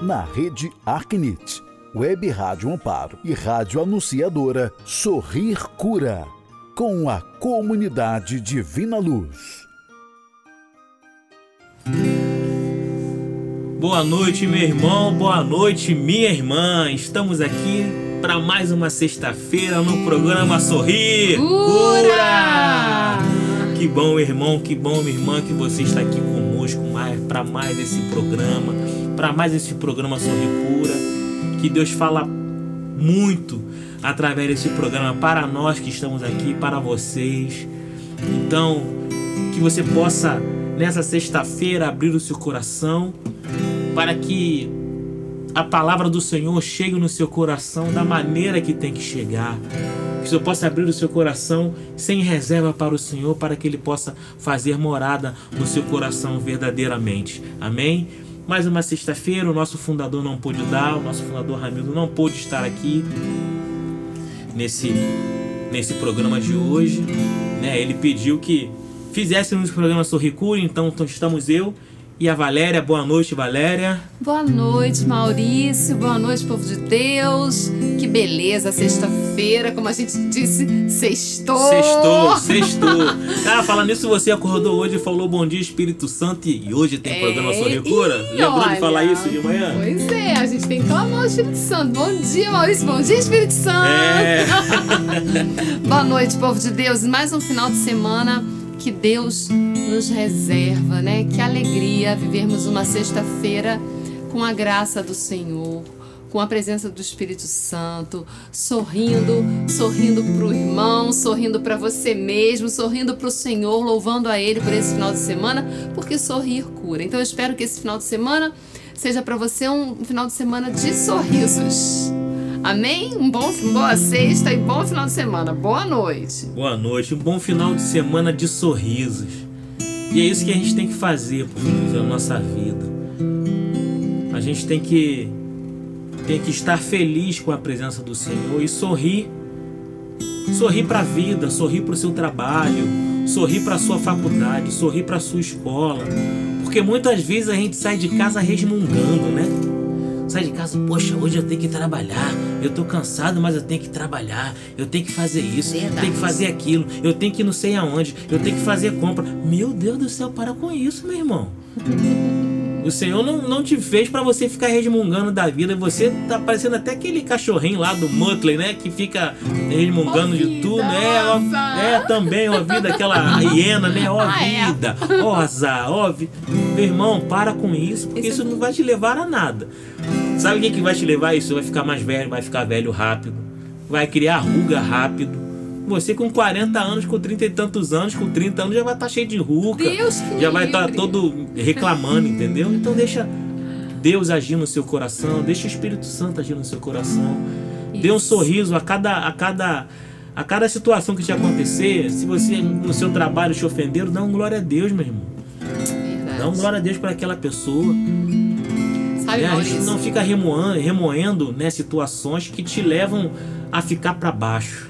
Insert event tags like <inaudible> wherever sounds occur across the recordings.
na rede Arquinit, Web Rádio Amparo e Rádio Anunciadora Sorrir Cura, com a comunidade Divina Luz. Boa noite, meu irmão, boa noite, minha irmã. Estamos aqui para mais uma sexta-feira no programa Sorrir Cura! Que bom, irmão, que bom, minha irmã, que você está aqui conosco mais para mais esse programa, para mais esse programa Sorrir Cura. Que Deus fala muito através desse programa para nós que estamos aqui, para vocês. Então, que você possa nessa sexta-feira abrir o seu coração para que a palavra do Senhor chegue no seu coração da maneira que tem que chegar. Que Senhor possa abrir o seu coração sem reserva para o Senhor, para que Ele possa fazer morada no seu coração verdadeiramente. Amém? Mais uma sexta-feira, o nosso fundador não pôde dar, o nosso fundador Ramildo não pôde estar aqui nesse, nesse programa de hoje. Né? Ele pediu que fizéssemos o programa Sorricura, então estamos eu e a Valéria. Boa noite, Valéria. Boa noite, Maurício. Boa noite, povo de Deus. Que beleza, sexta-feira, como a gente disse, sextou. Sextou, sextou. Cara, falando nisso, você acordou hoje e falou bom dia, Espírito Santo, e hoje tem é, programa sobre cura? Lembrou olha, de falar isso de manhã? Pois é, a gente tem que clamar o Espírito Santo. Bom dia, Maurício. Bom dia, Espírito Santo. É. <laughs> Boa noite, povo de Deus. Mais um final de semana que Deus nos reserva, né? Que alegria vivermos uma sexta-feira com a graça do Senhor, com a presença do Espírito Santo, sorrindo, sorrindo para o irmão, sorrindo para você mesmo, sorrindo para o Senhor, louvando a Ele por esse final de semana, porque sorrir cura. Então eu espero que esse final de semana seja para você um final de semana de sorrisos. Amém? Um bom, boa sexta e bom final de semana. Boa noite. Boa noite. Um bom final de semana de sorrisos. E é isso que a gente tem que fazer, por na nossa vida. A gente tem que tem que estar feliz com a presença do Senhor e sorrir. Sorrir para a vida, sorrir para o seu trabalho, sorrir para a sua faculdade, sorrir para a sua escola. Porque muitas vezes a gente sai de casa resmungando, né? sai de casa, poxa, hoje eu tenho que trabalhar. Eu tô cansado, mas eu tenho que trabalhar. Eu tenho que fazer isso, eu tenho que fazer aquilo. Eu tenho que ir não sei aonde. Eu tenho que fazer compra. Meu Deus do céu, para com isso, meu irmão. O Senhor não, não te fez para você ficar resmungando da vida. Você tá parecendo até aquele cachorrinho lá do Mutley, né? Que fica resmungando de tudo. É, é também, ó vida, aquela hiena, né? Ó ah, é. vida, ó azar, ó. Meu irmão, para com isso, porque isso não vai te levar a nada. Sabe o que, que vai te levar a isso? Vai ficar mais velho, vai ficar velho rápido, vai criar ruga rápido. Você com 40 anos, com 30 e tantos anos, com 30 anos já vai estar tá cheio de ruga. Deus já vai estar tá todo reclamando, entendeu? Então deixa Deus agir no seu coração, deixa o Espírito Santo agir no seu coração. Isso. Dê um sorriso a cada a cada a cada situação que te acontecer. Se você no seu trabalho te ofenderam, dá um glória a Deus, meu irmão. Verdade. Dá um glória a Deus para aquela pessoa. Sabe, né? A gente não fica remoendo, remoendo né, situações que te levam a ficar para baixo.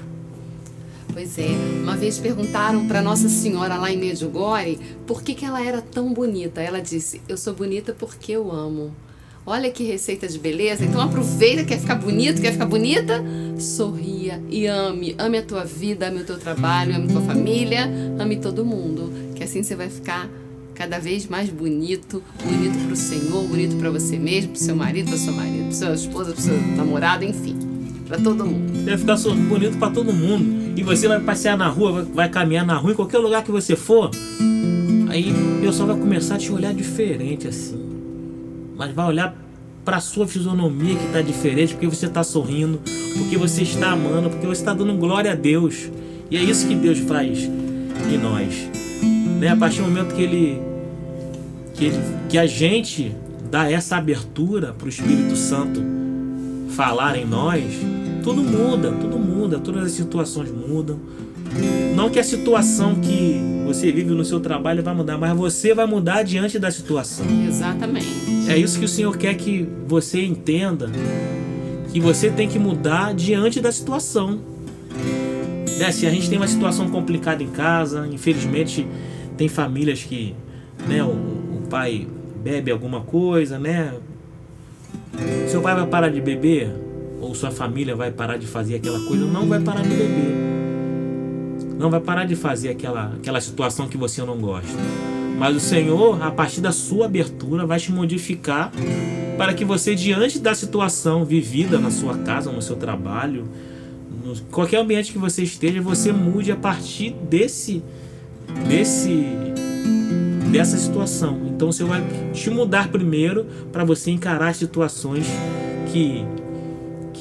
Pois é, uma vez perguntaram para Nossa Senhora lá em Medjugorje por que, que ela era tão bonita. Ela disse: Eu sou bonita porque eu amo. Olha que receita de beleza. Então aproveita, quer ficar bonito, quer ficar bonita? Sorria e ame. Ame a tua vida, ame o teu trabalho, ame a tua família, ame todo mundo. Que assim você vai ficar cada vez mais bonito, bonito para o Senhor, bonito para você mesmo, para seu marido, para sua marido, para sua esposa, para seu namorado, enfim, para todo mundo. Vai ficar bonito para todo mundo e você vai passear na rua, vai caminhar na rua, em qualquer lugar que você for, aí o pessoal vai começar a te olhar diferente assim, mas vai olhar para sua fisionomia que está diferente, porque você está sorrindo, porque você está amando, porque você está dando glória a Deus. E é isso que Deus faz em nós. Né? A partir do momento que ele que, que a gente dá essa abertura para o Espírito Santo falar em nós, tudo muda, tudo muda, todas as situações mudam. Não que a situação que você vive no seu trabalho vai mudar, mas você vai mudar diante da situação. Exatamente. É isso que o Senhor quer que você entenda, que você tem que mudar diante da situação. Né? Se a gente tem uma situação complicada em casa, infelizmente tem famílias que né, o, pai bebe alguma coisa, né? Seu pai vai parar de beber? Ou sua família vai parar de fazer aquela coisa? Não vai parar de beber. Não vai parar de fazer aquela, aquela situação que você não gosta. Mas o Senhor, a partir da sua abertura, vai te modificar para que você, diante da situação vivida na sua casa, no seu trabalho, no qualquer ambiente que você esteja, você mude a partir desse, desse, dessa situação. Então você vai te mudar primeiro para você encarar situações que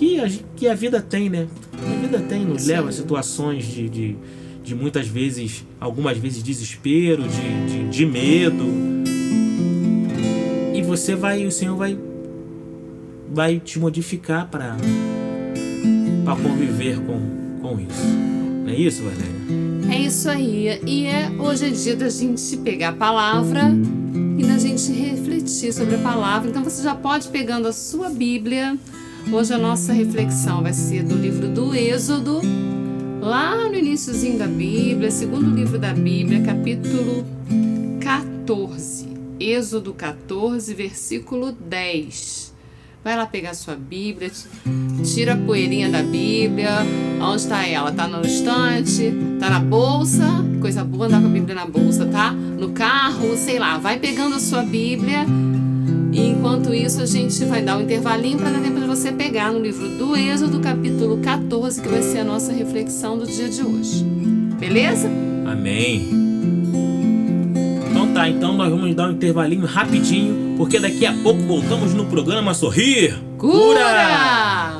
que a, que a vida tem, né? A vida tem, nos leva a situações de, de, de muitas vezes, algumas vezes desespero, de, de, de medo. E você vai, o Senhor vai vai te modificar para para conviver com, com isso. Não é isso, Valéria? É isso aí. E é hoje é dia da gente pegar a palavra e da gente refletir sobre a palavra. Então você já pode pegando a sua Bíblia Hoje a nossa reflexão vai ser do livro do Êxodo, lá no iníciozinho da Bíblia, segundo livro da Bíblia, capítulo 14. Êxodo 14, versículo 10. Vai lá pegar sua Bíblia, tira a poeirinha da Bíblia. Onde está ela? Tá no estante? Tá na bolsa? Coisa boa andar com a Bíblia na bolsa, tá? No carro, sei lá. Vai pegando a sua Bíblia e enquanto isso, a gente vai dar um intervalinho para dar tempo de você pegar no livro do Êxodo, capítulo 14, que vai ser a nossa reflexão do dia de hoje. Beleza? Amém. Então tá, então nós vamos dar um intervalinho rapidinho, porque daqui a pouco voltamos no programa Sorrir Cura! Cura!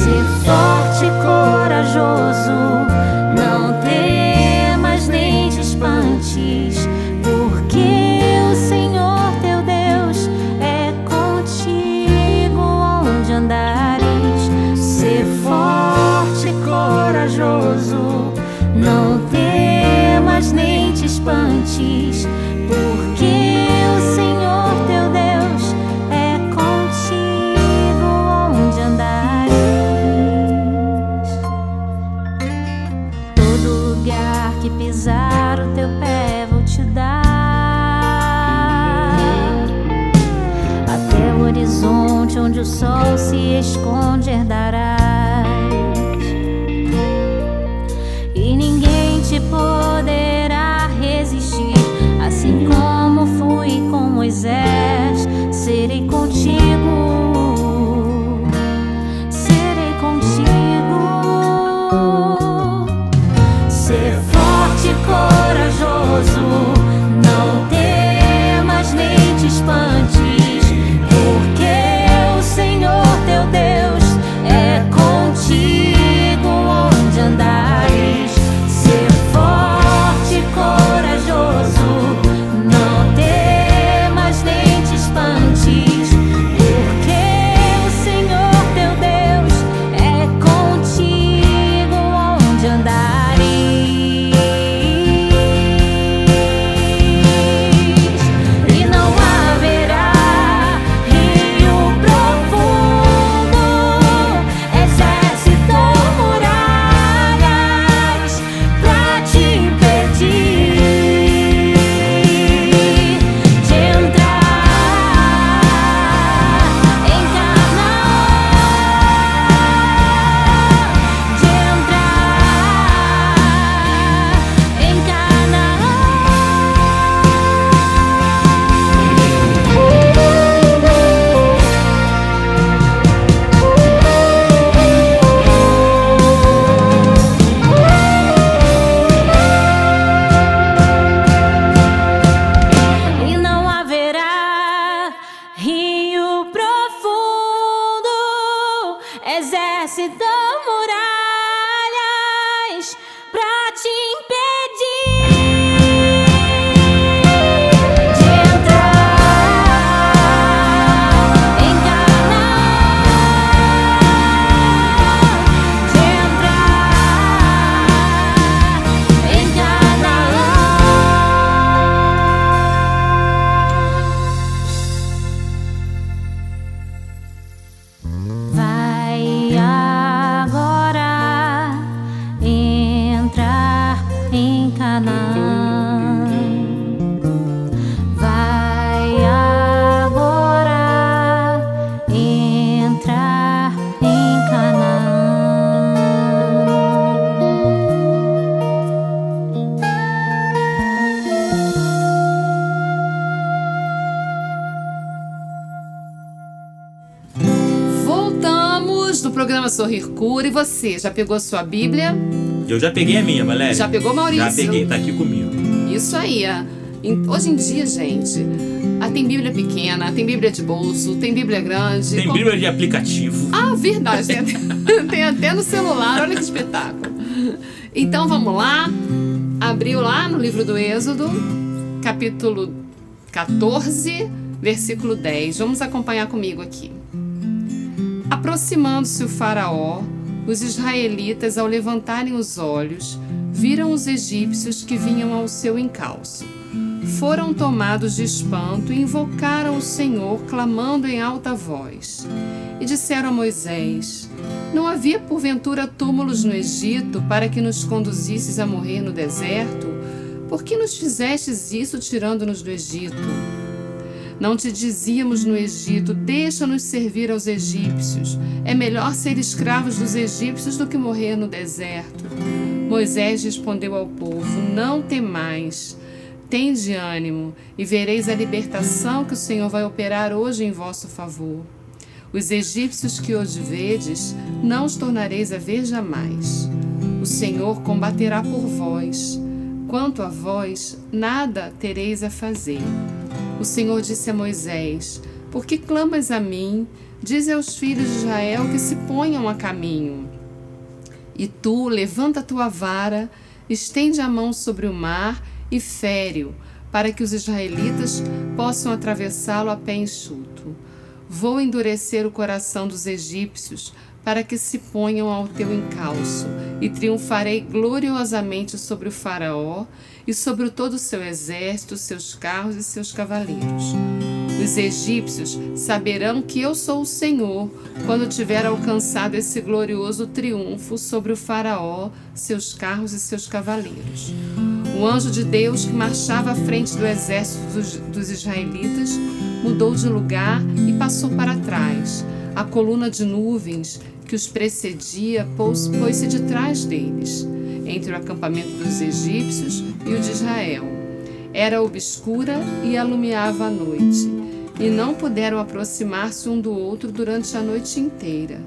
ser forte. Sorrir Cura. E você, já pegou a sua Bíblia? Eu já peguei a minha, Valéria. Já pegou, Maurício? Já peguei, tá aqui comigo. Isso aí. Hoje em dia, gente, ah, tem Bíblia pequena, tem Bíblia de bolso, tem Bíblia grande. Tem Bíblia de aplicativo. Ah, verdade. Tem até, <laughs> tem até no celular, olha que espetáculo. Então vamos lá. Abriu lá no livro do Êxodo, capítulo 14, versículo 10. Vamos acompanhar comigo aqui. Aproximando-se o Faraó, os israelitas, ao levantarem os olhos, viram os egípcios que vinham ao seu encalço. Foram tomados de espanto e invocaram o Senhor, clamando em alta voz. E disseram a Moisés: Não havia porventura túmulos no Egito para que nos conduzisses a morrer no deserto? Por que nos fizestes isso tirando-nos do Egito? Não te dizíamos no Egito: Deixa-nos servir aos egípcios. É melhor ser escravos dos egípcios do que morrer no deserto. Moisés respondeu ao povo: Não temais. Tende ânimo, e vereis a libertação que o Senhor vai operar hoje em vosso favor. Os egípcios que hoje vedes, não os tornareis a ver jamais. O Senhor combaterá por vós. Quanto a vós, nada tereis a fazer. O Senhor disse a Moisés: Por que clamas a mim? Diz aos filhos de Israel que se ponham a caminho. E tu, levanta a tua vara, estende a mão sobre o mar e fere-o, para que os israelitas possam atravessá-lo a pé enxuto. Vou endurecer o coração dos egípcios, para que se ponham ao teu encalço, e triunfarei gloriosamente sobre o Faraó e sobre todo o seu exército, seus carros e seus cavaleiros. Os egípcios saberão que eu sou o Senhor quando tiver alcançado esse glorioso triunfo sobre o Faraó, seus carros e seus cavaleiros. O anjo de Deus que marchava à frente do exército dos, dos israelitas mudou de lugar e passou para trás. A coluna de nuvens que os precedia pôs-se de trás deles entre o acampamento dos egípcios e o de Israel. Era obscura e alumiava a noite, e não puderam aproximar-se um do outro durante a noite inteira.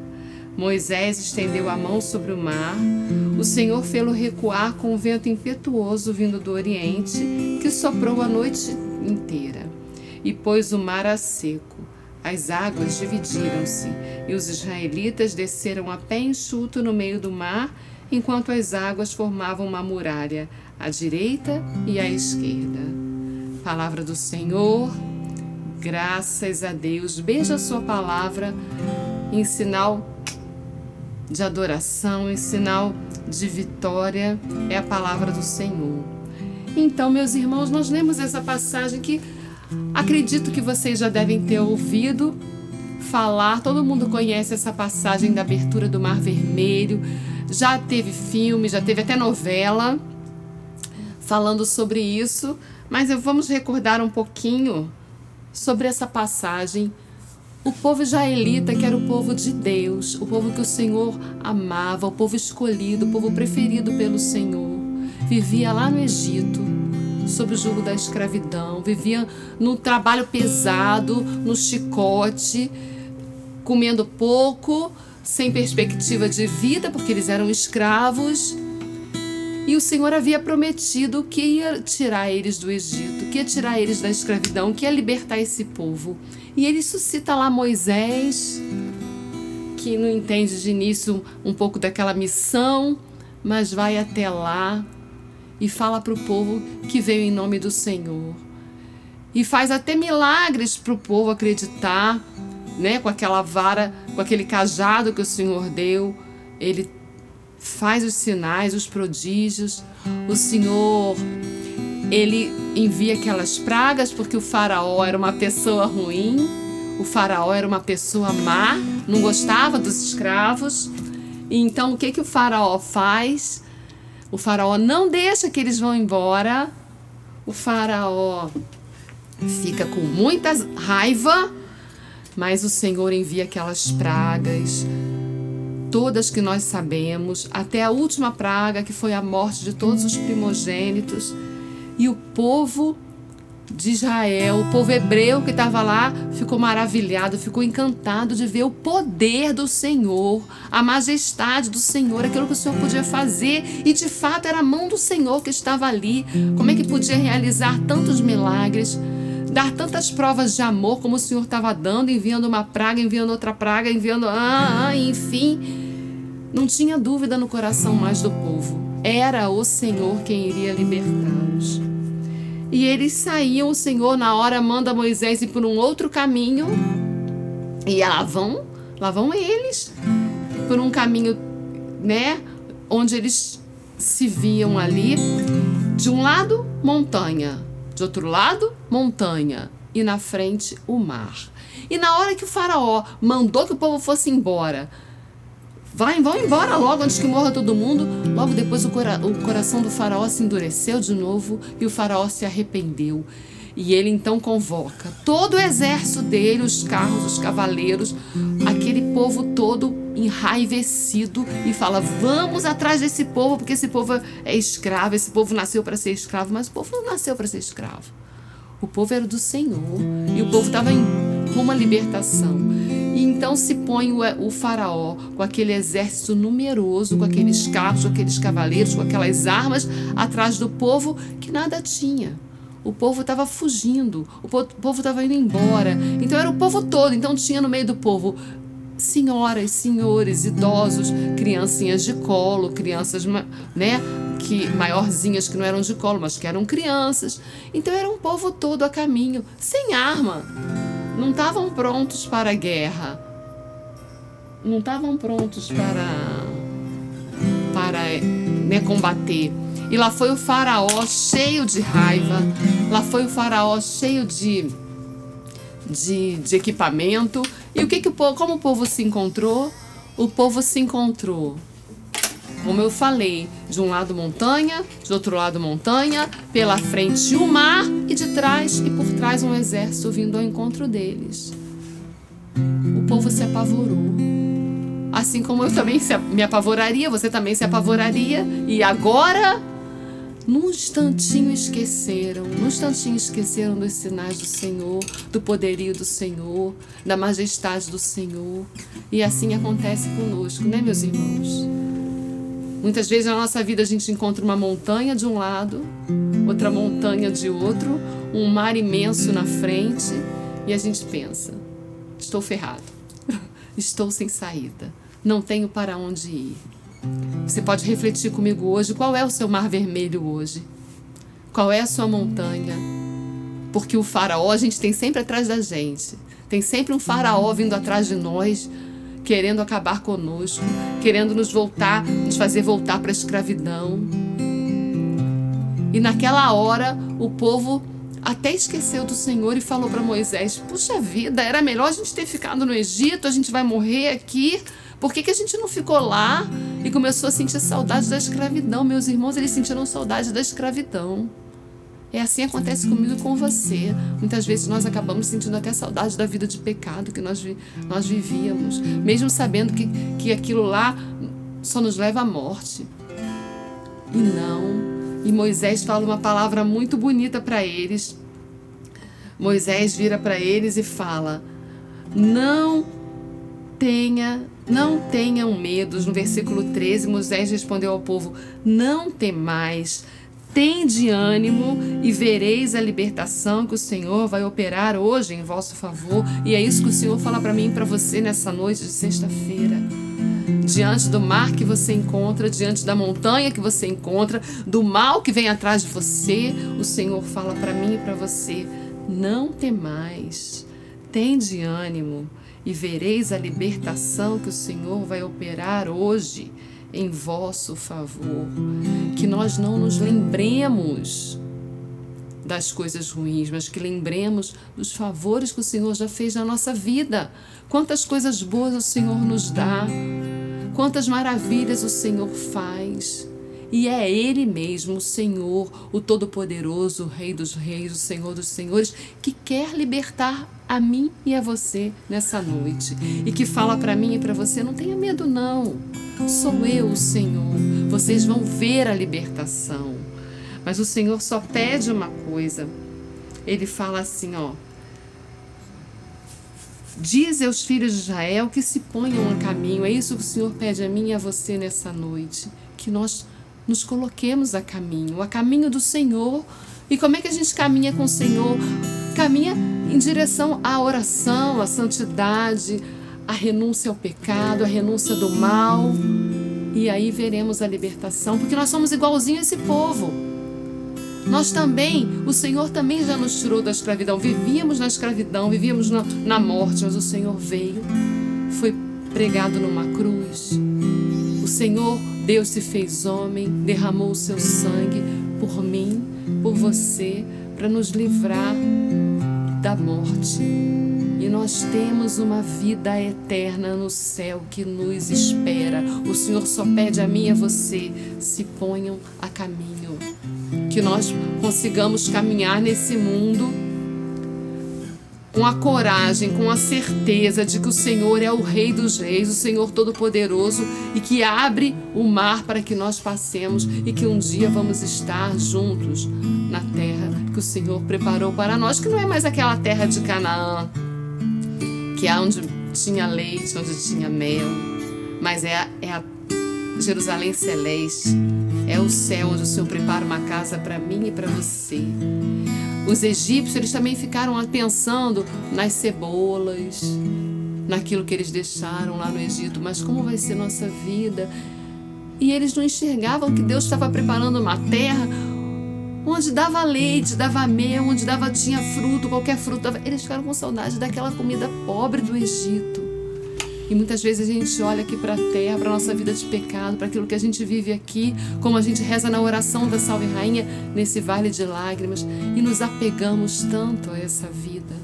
Moisés estendeu a mão sobre o mar, o Senhor fê-lo recuar com um vento impetuoso vindo do oriente, que soprou a noite inteira, e pôs o mar a seco. As águas dividiram-se, e os israelitas desceram a pé enxuto no meio do mar enquanto as águas formavam uma muralha à direita e à esquerda. Palavra do Senhor, graças a Deus. Beija a sua palavra em sinal de adoração, em sinal de vitória. É a palavra do Senhor. Então, meus irmãos, nós lemos essa passagem que acredito que vocês já devem ter ouvido falar. Todo mundo conhece essa passagem da abertura do Mar Vermelho já teve filme, já teve até novela falando sobre isso, mas vamos recordar um pouquinho sobre essa passagem. O povo israelita, que era o povo de Deus, o povo que o Senhor amava, o povo escolhido, o povo preferido pelo Senhor, vivia lá no Egito, sob o jugo da escravidão, vivia no trabalho pesado, no chicote, comendo pouco, sem perspectiva de vida, porque eles eram escravos. E o Senhor havia prometido que ia tirar eles do Egito, que ia tirar eles da escravidão, que ia libertar esse povo. E ele suscita lá Moisés, que não entende de início um pouco daquela missão, mas vai até lá e fala para o povo que veio em nome do Senhor. E faz até milagres para o povo acreditar, né? Com aquela vara, com aquele cajado que o Senhor deu. Ele faz os sinais, os prodígios. O Senhor, ele envia aquelas pragas porque o faraó era uma pessoa ruim. O faraó era uma pessoa má, não gostava dos escravos. Então o que que o faraó faz? O faraó não deixa que eles vão embora. O faraó fica com muita raiva, mas o Senhor envia aquelas pragas, todas que nós sabemos, até a última praga, que foi a morte de todos os primogênitos. E o povo de Israel, o povo hebreu que estava lá, ficou maravilhado, ficou encantado de ver o poder do Senhor, a majestade do Senhor, aquilo que o Senhor podia fazer. E de fato era a mão do Senhor que estava ali. Como é que podia realizar tantos milagres? Dar tantas provas de amor como o Senhor estava dando, enviando uma praga, enviando outra praga, enviando. Ah, ah, enfim. Não tinha dúvida no coração mais do povo. Era o Senhor quem iria libertá-los. E eles saíam, o Senhor na hora manda Moisés ir por um outro caminho. E lá vão, lá vão eles, por um caminho, né, onde eles se viam ali. De um lado, montanha, de outro lado, montanha, e na frente, o mar. E na hora que o faraó mandou que o povo fosse embora, Vai, vão embora logo antes que morra todo mundo. Logo depois o, cora o coração do faraó se endureceu de novo e o faraó se arrependeu. E ele então convoca todo o exército dele, os carros, os cavaleiros, aquele povo todo enraivecido e fala: Vamos atrás desse povo, porque esse povo é escravo, esse povo nasceu para ser escravo, mas o povo não nasceu para ser escravo. O povo era do Senhor e o povo estava em à libertação. E então se põe o, o, faraó com aquele exército numeroso, com aqueles carros, com aqueles cavaleiros, com aquelas armas, atrás do povo que nada tinha. O povo estava fugindo, o povo estava indo embora. Então era o povo todo. Então tinha no meio do povo senhoras, senhores, idosos, criancinhas de colo, crianças, né, que maiorzinhas que não eram de colo, mas que eram crianças. Então era um povo todo a caminho, sem arma não estavam prontos para a guerra, não estavam prontos para, para né, combater. E lá foi o faraó cheio de raiva, lá foi o faraó cheio de, de, de equipamento. E o que, que o povo, como o povo se encontrou? O povo se encontrou como eu falei, de um lado montanha, de outro lado montanha, pela frente o mar e de trás e por trás um exército vindo ao encontro deles. O povo se apavorou. Assim como eu também me apavoraria, você também se apavoraria. E agora, num instantinho esqueceram, num instantinho esqueceram dos sinais do Senhor, do poderio do Senhor, da majestade do Senhor. E assim acontece conosco, né, meus irmãos? Muitas vezes na nossa vida a gente encontra uma montanha de um lado, outra montanha de outro, um mar imenso na frente e a gente pensa: estou ferrado, <laughs> estou sem saída, não tenho para onde ir. Você pode refletir comigo hoje: qual é o seu mar vermelho hoje? Qual é a sua montanha? Porque o faraó a gente tem sempre atrás da gente. Tem sempre um faraó vindo atrás de nós querendo acabar conosco, querendo nos voltar, nos fazer voltar para a escravidão. E naquela hora, o povo até esqueceu do Senhor e falou para Moisés: Puxa vida, era melhor a gente ter ficado no Egito, a gente vai morrer aqui. Por que, que a gente não ficou lá? E começou a sentir saudade da escravidão. Meus irmãos, eles sentiram saudade da escravidão. É assim acontece comigo e com você. Muitas vezes nós acabamos sentindo até saudade da vida de pecado que nós, nós vivíamos, mesmo sabendo que, que aquilo lá só nos leva à morte. E não. E Moisés fala uma palavra muito bonita para eles. Moisés vira para eles e fala: Não tenha Não tenham medos. No versículo 13, Moisés respondeu ao povo: Não temais. Tende ânimo e vereis a libertação que o Senhor vai operar hoje em vosso favor. E é isso que o Senhor fala para mim e para você nessa noite de sexta-feira. Diante do mar que você encontra, diante da montanha que você encontra, do mal que vem atrás de você, o Senhor fala para mim e para você: não temais, tende ânimo e vereis a libertação que o Senhor vai operar hoje em vosso favor. Que nós não nos lembremos das coisas ruins, mas que lembremos dos favores que o Senhor já fez na nossa vida. Quantas coisas boas o Senhor nos dá, quantas maravilhas o Senhor faz. E é Ele mesmo, o Senhor, o Todo-Poderoso, o Rei dos Reis, o Senhor dos Senhores, que quer libertar a mim e a você nessa noite. E que fala para mim e para você: não tenha medo, não. Sou eu, o Senhor. Vocês vão ver a libertação. Mas o Senhor só pede uma coisa. Ele fala assim, ó. Diz aos filhos de Israel que se ponham a caminho. É isso que o Senhor pede a mim e a você nessa noite. Que nós nos coloquemos a caminho, a caminho do Senhor. E como é que a gente caminha com o Senhor? Caminha em direção à oração, à santidade, à renúncia ao pecado, à renúncia do mal. E aí veremos a libertação, porque nós somos igualzinho a esse povo. Nós também, o Senhor também já nos tirou da escravidão. Vivíamos na escravidão, vivíamos na, na morte, mas o Senhor veio, foi pregado numa cruz. O Senhor, Deus se fez homem, derramou o seu sangue por mim, por você, para nos livrar da morte. E nós temos uma vida eterna no céu que nos espera. O Senhor só pede a mim e a você: se ponham a caminho. Que nós consigamos caminhar nesse mundo com a coragem, com a certeza de que o Senhor é o Rei dos Reis, o Senhor Todo-Poderoso e que abre o mar para que nós passemos e que um dia vamos estar juntos na terra que o Senhor preparou para nós, que não é mais aquela terra de Canaã, que é onde tinha leite, onde tinha mel, mas é a, é a Jerusalém celeste, é o céu onde o Senhor prepara uma casa para mim e para você. Os egípcios eles também ficaram pensando nas cebolas, naquilo que eles deixaram lá no Egito, mas como vai ser nossa vida? E eles não enxergavam que Deus estava preparando uma terra onde dava leite, dava mel, onde dava tinha fruto, qualquer fruto. Eles ficaram com saudade daquela comida pobre do Egito. E muitas vezes a gente olha aqui para a terra, para a nossa vida de pecado, para aquilo que a gente vive aqui, como a gente reza na oração da Salve Rainha, nesse vale de lágrimas, e nos apegamos tanto a essa vida.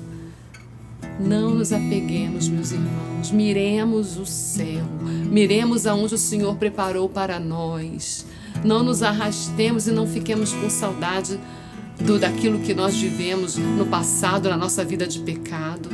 Não nos apeguemos, meus irmãos, miremos o céu, miremos aonde o Senhor preparou para nós. Não nos arrastemos e não fiquemos com saudade do daquilo que nós vivemos no passado, na nossa vida de pecado.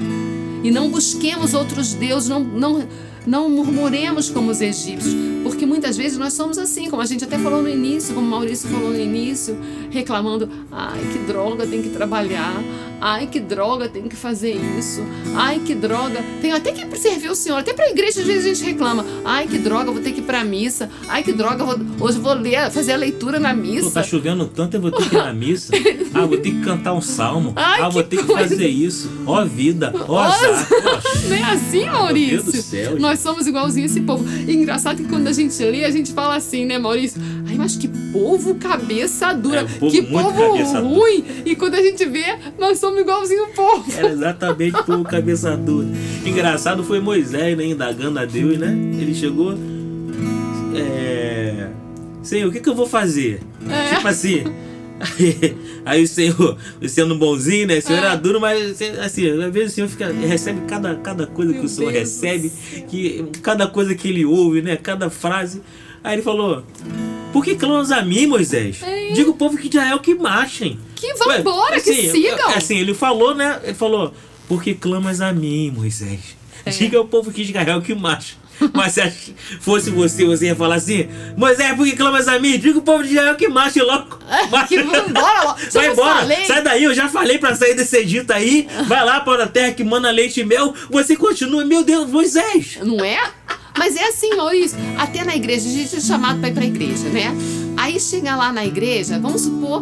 E não busquemos outros deuses, não, não, não murmuremos como os egípcios, porque muitas vezes nós somos assim, como a gente até falou no início, como Maurício falou no início, reclamando: ai que droga, tem que trabalhar, ai que droga, tem que fazer isso, ai que droga, tenho até que servir o Senhor, até para a igreja às vezes a gente reclama: ai que droga, vou ter que ir para missa, ai que droga, vou, hoje vou ler, fazer a leitura na missa. Pô, tá chovendo tanto, eu vou ter que ir na missa, ah, vou ter que cantar um salmo, ai, ah, vou ter que fazer isso, ó vida, ó azar. <laughs> Não é assim, Maurício? Meu Deus do céu, nós somos igualzinho esse povo. E engraçado que quando a gente lê, a gente fala assim, né, Maurício? Ai, mas que povo cabeça dura. É, povo que povo ruim. Dura. E quando a gente vê, nós somos igualzinho o povo. Era exatamente povo cabeça dura. Engraçado foi Moisés, né, indagando a Deus, né? Ele chegou. É. Senhor, o que, que eu vou fazer? É. Tipo assim. Aí, <laughs> aí o Senhor, sendo bonzinho, né? O Senhor é. era duro, mas assim, às vezes o Senhor fica, recebe cada, cada coisa Meu que o Senhor Deus recebe, que, cada coisa que ele ouve, né? Cada frase. Aí ele falou: Por que clamas a mim, Moisés? É. Diga o povo que já é o que marchem. Que vão embora, assim, que sigam. Assim, ele falou, né? Ele falou: Por que clamas a mim, Moisés? É. Diga ao povo que Israel que marcha. <laughs> Mas se fosse você, você ia falar assim: Moisés, por que clamas a mim? Diga o povo de Israel que marche logo. Marche. <laughs> Que embora logo. <laughs> Vai embora. Falei. Sai daí, eu já falei pra sair desse Egito aí. Vai lá para a terra que manda leite e mel. Você continua, meu Deus, Moisés. Não é? Mas é assim, Maurício, até na igreja, a gente é chamado para ir para a igreja, né? Aí chega lá na igreja, vamos supor,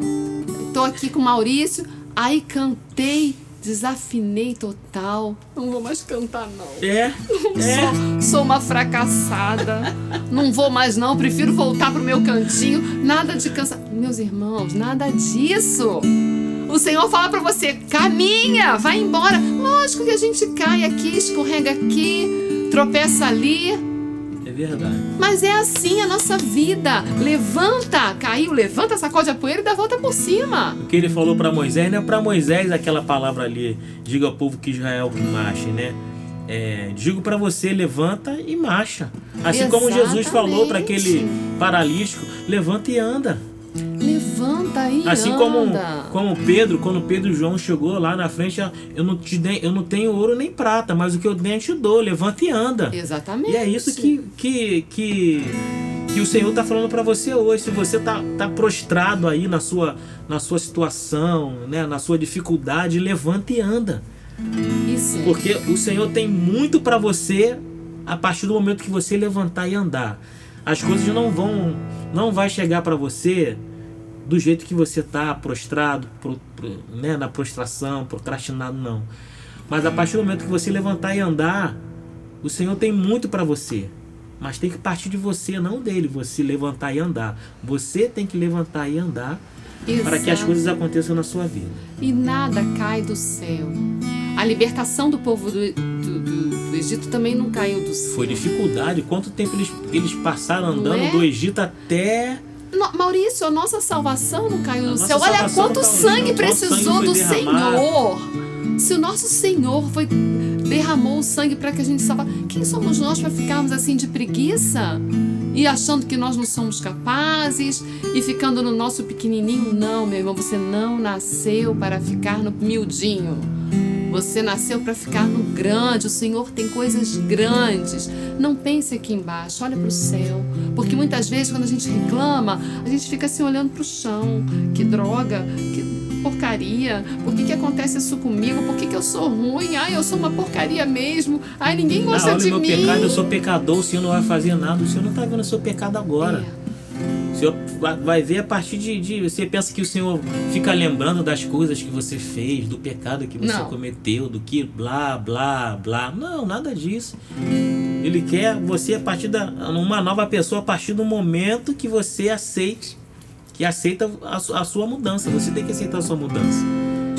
tô aqui com o Maurício, aí cantei, desafinei total. Não vou mais cantar, não. É. Sou, sou uma fracassada. Não vou mais, não. Prefiro voltar pro meu cantinho. Nada de cansa. Meus irmãos, nada disso. O Senhor fala para você: caminha, vai embora. Lógico que a gente cai aqui, escorrega aqui, tropeça ali. É verdade. Mas é assim a nossa vida. Levanta, caiu, levanta, sacode a poeira e dá volta por cima. O que ele falou para Moisés, não é para Moisés aquela palavra ali, diga ao povo que Israel que marche, né? É, digo para você, levanta e marcha. Assim como Jesus falou para aquele paralítico, levanta e anda. Levanta e assim anda. como como Pedro, quando Pedro e João chegou lá na frente, eu não te dei, eu não tenho ouro nem prata, mas o que eu tenho eu te dou, levanta e anda. Exatamente. E é isso que que que, que o Senhor está falando para você hoje. Se você tá, tá prostrado aí na sua na sua situação, né, na sua dificuldade, levanta e anda. Isso. Porque o Senhor tem muito para você a partir do momento que você levantar e andar. As coisas não vão não vai chegar para você do jeito que você tá prostrado, pro, pro, né, na prostração, procrastinado não. Mas a partir do momento que você levantar e andar, o Senhor tem muito para você. Mas tem que partir de você, não dele, você levantar e andar. Você tem que levantar e andar para que as Exato. coisas aconteçam na sua vida. E nada cai do céu. A libertação do povo do, do, do- do Egito também não caiu do céu. Foi dificuldade. Quanto tempo eles, eles passaram andando é? do Egito até No- Maurício, a nossa salvação não caiu nossa céu. Olha quanto sangue precisou sangue do derramado. Senhor. Se o nosso Senhor foi derramou o sangue para que a gente salva, quem somos nós para ficarmos assim de preguiça e achando que nós não somos capazes e ficando no nosso pequenininho? Não, meu irmão, você não nasceu para ficar no miudinho. Você nasceu para ficar no grande. O Senhor tem coisas grandes. Não pense aqui embaixo, olha para o céu. Porque muitas vezes, quando a gente reclama, a gente fica assim olhando para o chão. Que droga, que porcaria. Por que, que acontece isso comigo? Por que, que eu sou ruim? Ai, eu sou uma porcaria mesmo. Ai, ninguém gosta olha de o meu mim. pecado, eu sou pecador, o Senhor não vai fazer nada, o Senhor não está vendo o seu pecado agora. É. O Senhor vai- ver a partir de, de- Você pensa que o Senhor fica lembrando das coisas que você fez, do pecado que você Não. cometeu, do que blá, blá, blá. Não, nada disso. Ele quer você a partir da. uma nova pessoa a partir do momento que você aceite. Que aceita a, a sua mudança. Você tem que aceitar a sua mudança.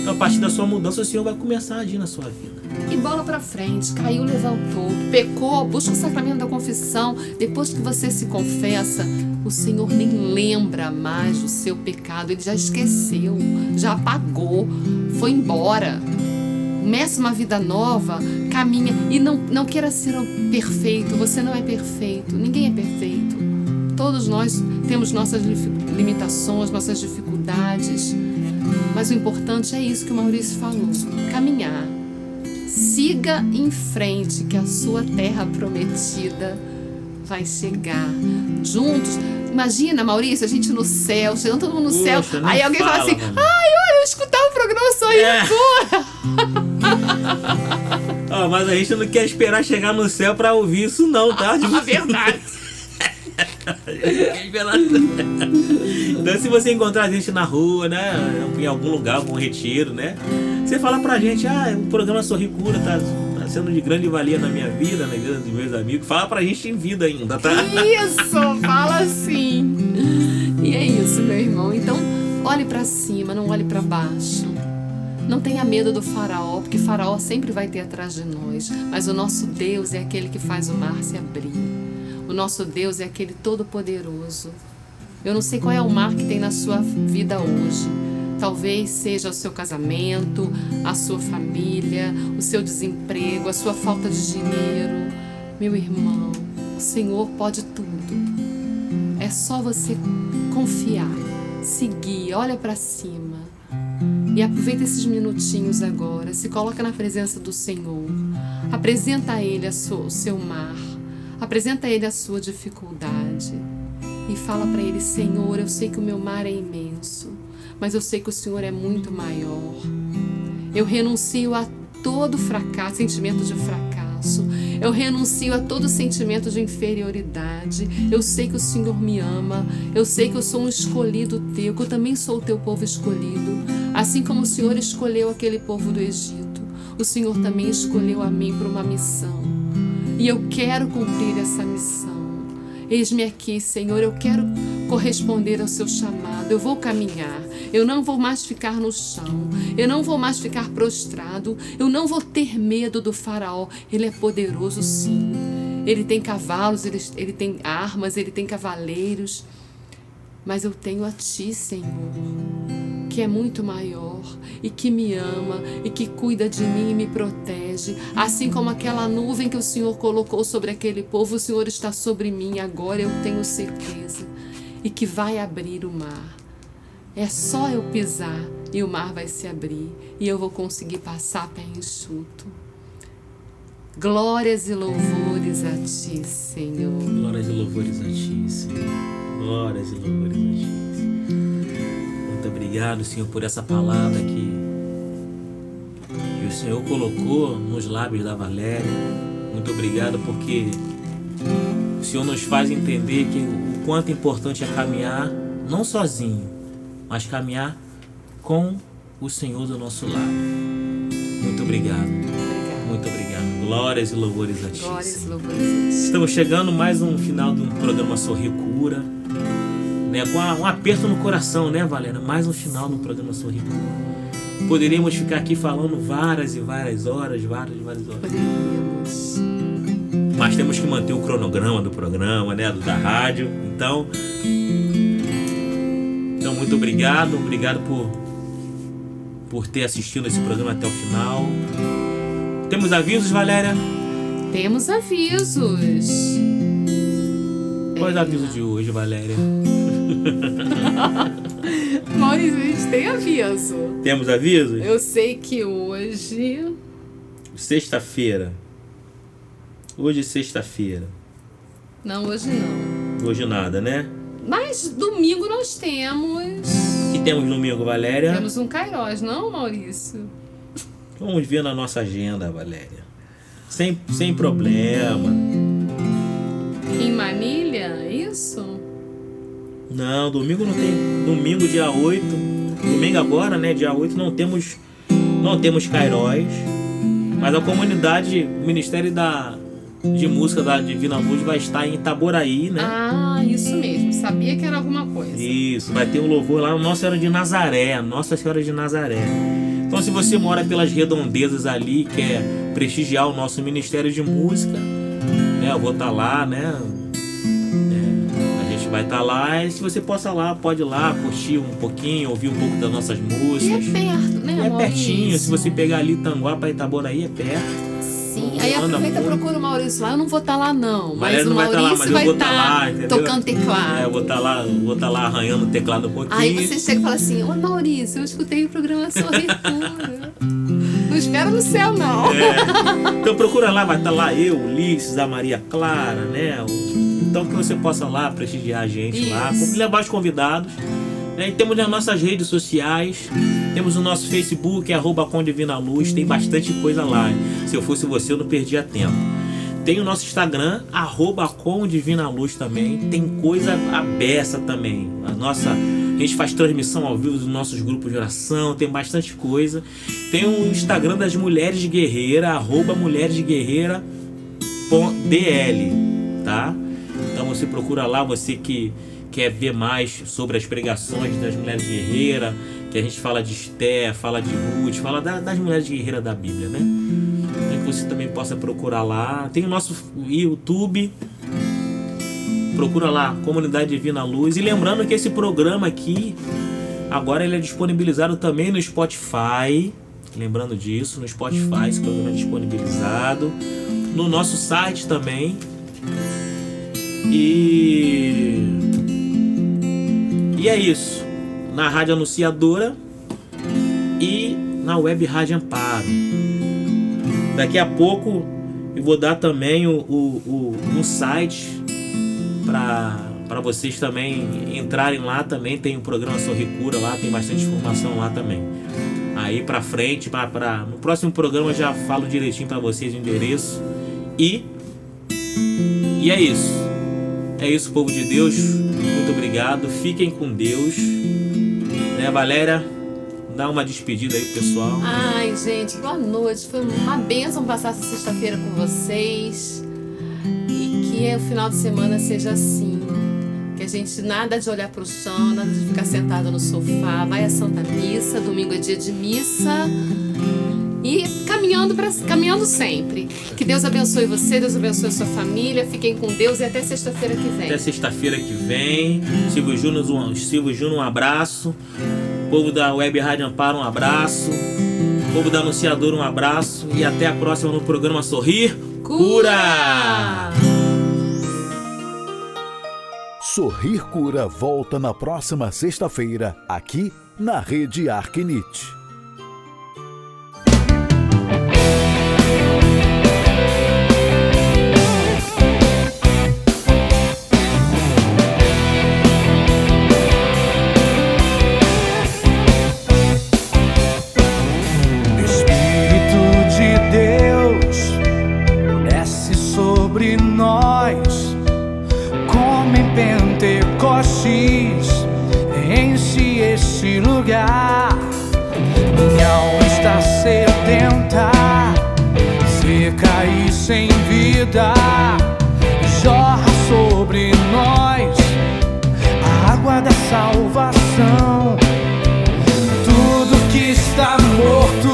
Então, a partir da sua mudança, o Senhor vai começar a agir na sua vida. E bola pra frente, caiu, levantou, pecou, busca o sacramento da confissão. Depois que você se confessa, o Senhor nem lembra mais do seu pecado, ele já esqueceu, já apagou, foi embora. Começa uma vida nova, caminha e não, não queira ser perfeito, você não é perfeito, ninguém é perfeito. Todos nós temos nossas li- limitações, nossas dificuldades, mas o importante é isso que o Maurício falou: caminhar. Siga em frente, que a sua terra prometida vai chegar. Juntos. Imagina, Maurício, a gente no céu, chegando todo mundo no céu. Poxa, nem Aí alguém fala fala, assim: mano. ai, olha, eu escutava o programa Sorrindo É. <laughs> Ó, mas a gente não quer esperar chegar no céu pra ouvir isso não, tá? <laughs> A verdade. Quer <laughs> esperar- então se você encontrar a gente na rua, né? Em algum lugar, algum retiro, né? Você fala pra gente, ah, o programa Sorri Cura tá sendo de grande valia na minha vida, na vida dos meus amigos. Fala pra gente em vida ainda, tá? Isso, fala assim. E é isso, meu irmão. Então, olhe pra cima, não olhe pra baixo. Não tenha medo do faraó, porque faraó sempre vai ter atrás de nós. Mas o nosso Deus é aquele que faz o mar se abrir. O nosso Deus é aquele todo-poderoso. Eu não sei qual é o mar que tem na sua vida hoje. Talvez seja o seu casamento, a sua família, o seu desemprego, a sua falta de dinheiro. Meu irmão, o Senhor pode tudo. É só você confiar, seguir, olha para cima. E aproveita esses minutinhos agora, se coloca na presença do Senhor. Apresenta a Ele a sua- o seu mar. Apresenta a Ele a sua dificuldade. E fala para Ele: Senhor, eu sei que o meu mar é imenso, mas eu sei que o Senhor é muito maior. Eu renuncio a todo fracasso, sentimento de fracasso. Eu renuncio a todo sentimento de inferioridade. Eu sei que o Senhor me ama. Eu sei que eu sou um escolhido teu, que eu também sou o teu povo escolhido. Assim como o Senhor escolheu aquele povo do Egito, o Senhor também escolheu a mim para uma missão. E eu quero cumprir essa missão. Eis-me aqui, Senhor, eu quero corresponder ao seu chamado. Eu vou caminhar. Eu não vou mais ficar no chão. Eu não vou mais ficar prostrado. Eu não vou ter medo do Faraó. Ele é poderoso, sim. Ele tem cavalos, ele, ele tem armas, ele tem cavaleiros. Mas eu tenho a Ti, Senhor, que é muito maior e que me ama e que cuida de mim e me protege. Assim como aquela nuvem que o Senhor colocou sobre aquele povo, o Senhor está sobre mim. Agora eu tenho certeza e que vai abrir o mar. É só eu pisar e o mar vai se abrir e eu vou conseguir passar pé enxuto. Glórias e louvores a ti, Senhor. Glórias e louvores a ti, Senhor. Glórias e louvores a ti. Muito obrigado, Senhor, por essa palavra que, que o Senhor colocou nos lábios da Valéria. Muito obrigado porque o Senhor nos faz entender que o quanto importante é caminhar não sozinho, mas caminhar com o Senhor do nosso lado. Muito obrigado. Muito obrigado. Glórias e louvores a Ti. Glórias e louvores a Ti. Estamos chegando mais um final do programa Sorri Cura. Né? Com um aperto no coração, né, Valera? Mais um final do programa Sorri Cura. Poderíamos ficar aqui falando várias e várias horas, várias e várias horas. Poderíamos. Mas temos que manter o cronograma do programa, né? Da rádio. Então, muito obrigado, obrigado por, por ter assistido esse programa até o final. Temos avisos, Valéria? Temos avisos. Quais é. avisos de hoje, Valéria? <laughs> Maurício, a gente tem aviso. Temos avisos? Eu sei que hoje. Sexta-feira. Hoje, sexta-feira. Não, hoje não. Hoje nada, né? Mas domingo nós temos. Que temos domingo, Valéria? Temos um Cairós, não, Maurício? Vamos ver na nossa agenda, Valéria. Sem, sem problema. Em Manilha, é isso? Não, domingo não tem. Domingo, dia 8. Domingo agora, né? Dia 8, não temos. Não temos Cairós. Mas a comunidade, o Ministério da, de música da Divina Luz vai estar em Itaboraí, né? Ah, isso mesmo. Sabia que era alguma coisa. Isso, vai ter um louvor lá no Nossa Senhora de Nazaré, Nossa Senhora de Nazaré. Então, se você mora pelas redondezas ali, quer prestigiar o nosso Ministério de Música, né? Eu vou estar tá lá, né? É, a gente vai estar tá lá e se você possa lá, pode ir lá, curtir um pouquinho, ouvir um pouco das nossas músicas. E é perto, né? E é pertinho, se você pegar ali Tanguá para Itaboraí, é perto. Sim, aí aproveita e procura o Maurício lá. Eu não vou estar tá lá, não. Mas o Maurício vai estar tá vai estar tá lá, tocando teclado. É, eu vou estar tá lá, vou estar tá lá arranhando o teclado um pouquinho. Aí você chega e fala assim: Ô Maurício, eu escutei o programa Sorritura. <laughs> não espera no céu, não. É. Então procura lá, vai estar tá lá eu, Ulisses, a Maria Clara, né? Então que você possa lá prestigiar a gente Isso. lá, levar os convidados. Né? Temos as nossas redes sociais, temos o nosso Facebook, arroba com Divina Luz, tem bastante coisa lá. Se eu fosse você, eu não perdia tempo. Tem o nosso Instagram, arroba com Divina Luz também. Tem coisa aberta também. A nossa. A gente faz transmissão ao vivo dos nossos grupos de oração, tem bastante coisa. Tem o Instagram das Mulheres de Guerreira, arroba Mulheres de Guerreira tá? Então você procura lá, você que quer ver mais sobre as pregações das mulheres guerreiras, que a gente fala de Esté, fala de Ruth, fala da, das mulheres guerreiras da Bíblia, né? Então que você também possa procurar lá. Tem o nosso YouTube. Procura lá, Comunidade Divina Luz. E lembrando que esse programa aqui, agora ele é disponibilizado também no Spotify. Lembrando disso, no Spotify esse programa é disponibilizado. No nosso site também. E e é isso. Na Rádio Anunciadora e na Web Rádio Amparo. Daqui a pouco eu vou dar também o, o, o um site para vocês também entrarem lá também. Tem o programa Sorricura lá, tem bastante informação lá também. Aí para frente, pra, pra, no próximo programa eu já falo direitinho para vocês o endereço E e é isso. É isso, povo de Deus. Muito obrigado. Fiquem com Deus. Né, Valéria? Dá uma despedida aí, pessoal. Ai, gente, boa noite. Foi uma bênção passar essa sexta-feira com vocês. E que o final de semana seja assim. Que a gente nada de olhar para o chão, nada de ficar sentado no sofá. Vai à Santa Missa, domingo é dia de missa. Caminhando, pra, caminhando sempre. Que Deus abençoe você, Deus abençoe a sua família. Fiquem com Deus e até sexta-feira que vem. Até sexta-feira que vem. Silvio Júnior, um, Silvio Júnior, um abraço. Povo da Web Rádio Amparo, um abraço. Povo da Anunciador, um abraço. E até a próxima no programa Sorrir Cura! Sorrir Cura volta na próxima sexta-feira, aqui na Rede Arquinite. E sem vida jorra sobre nós a água da salvação. Tudo que está morto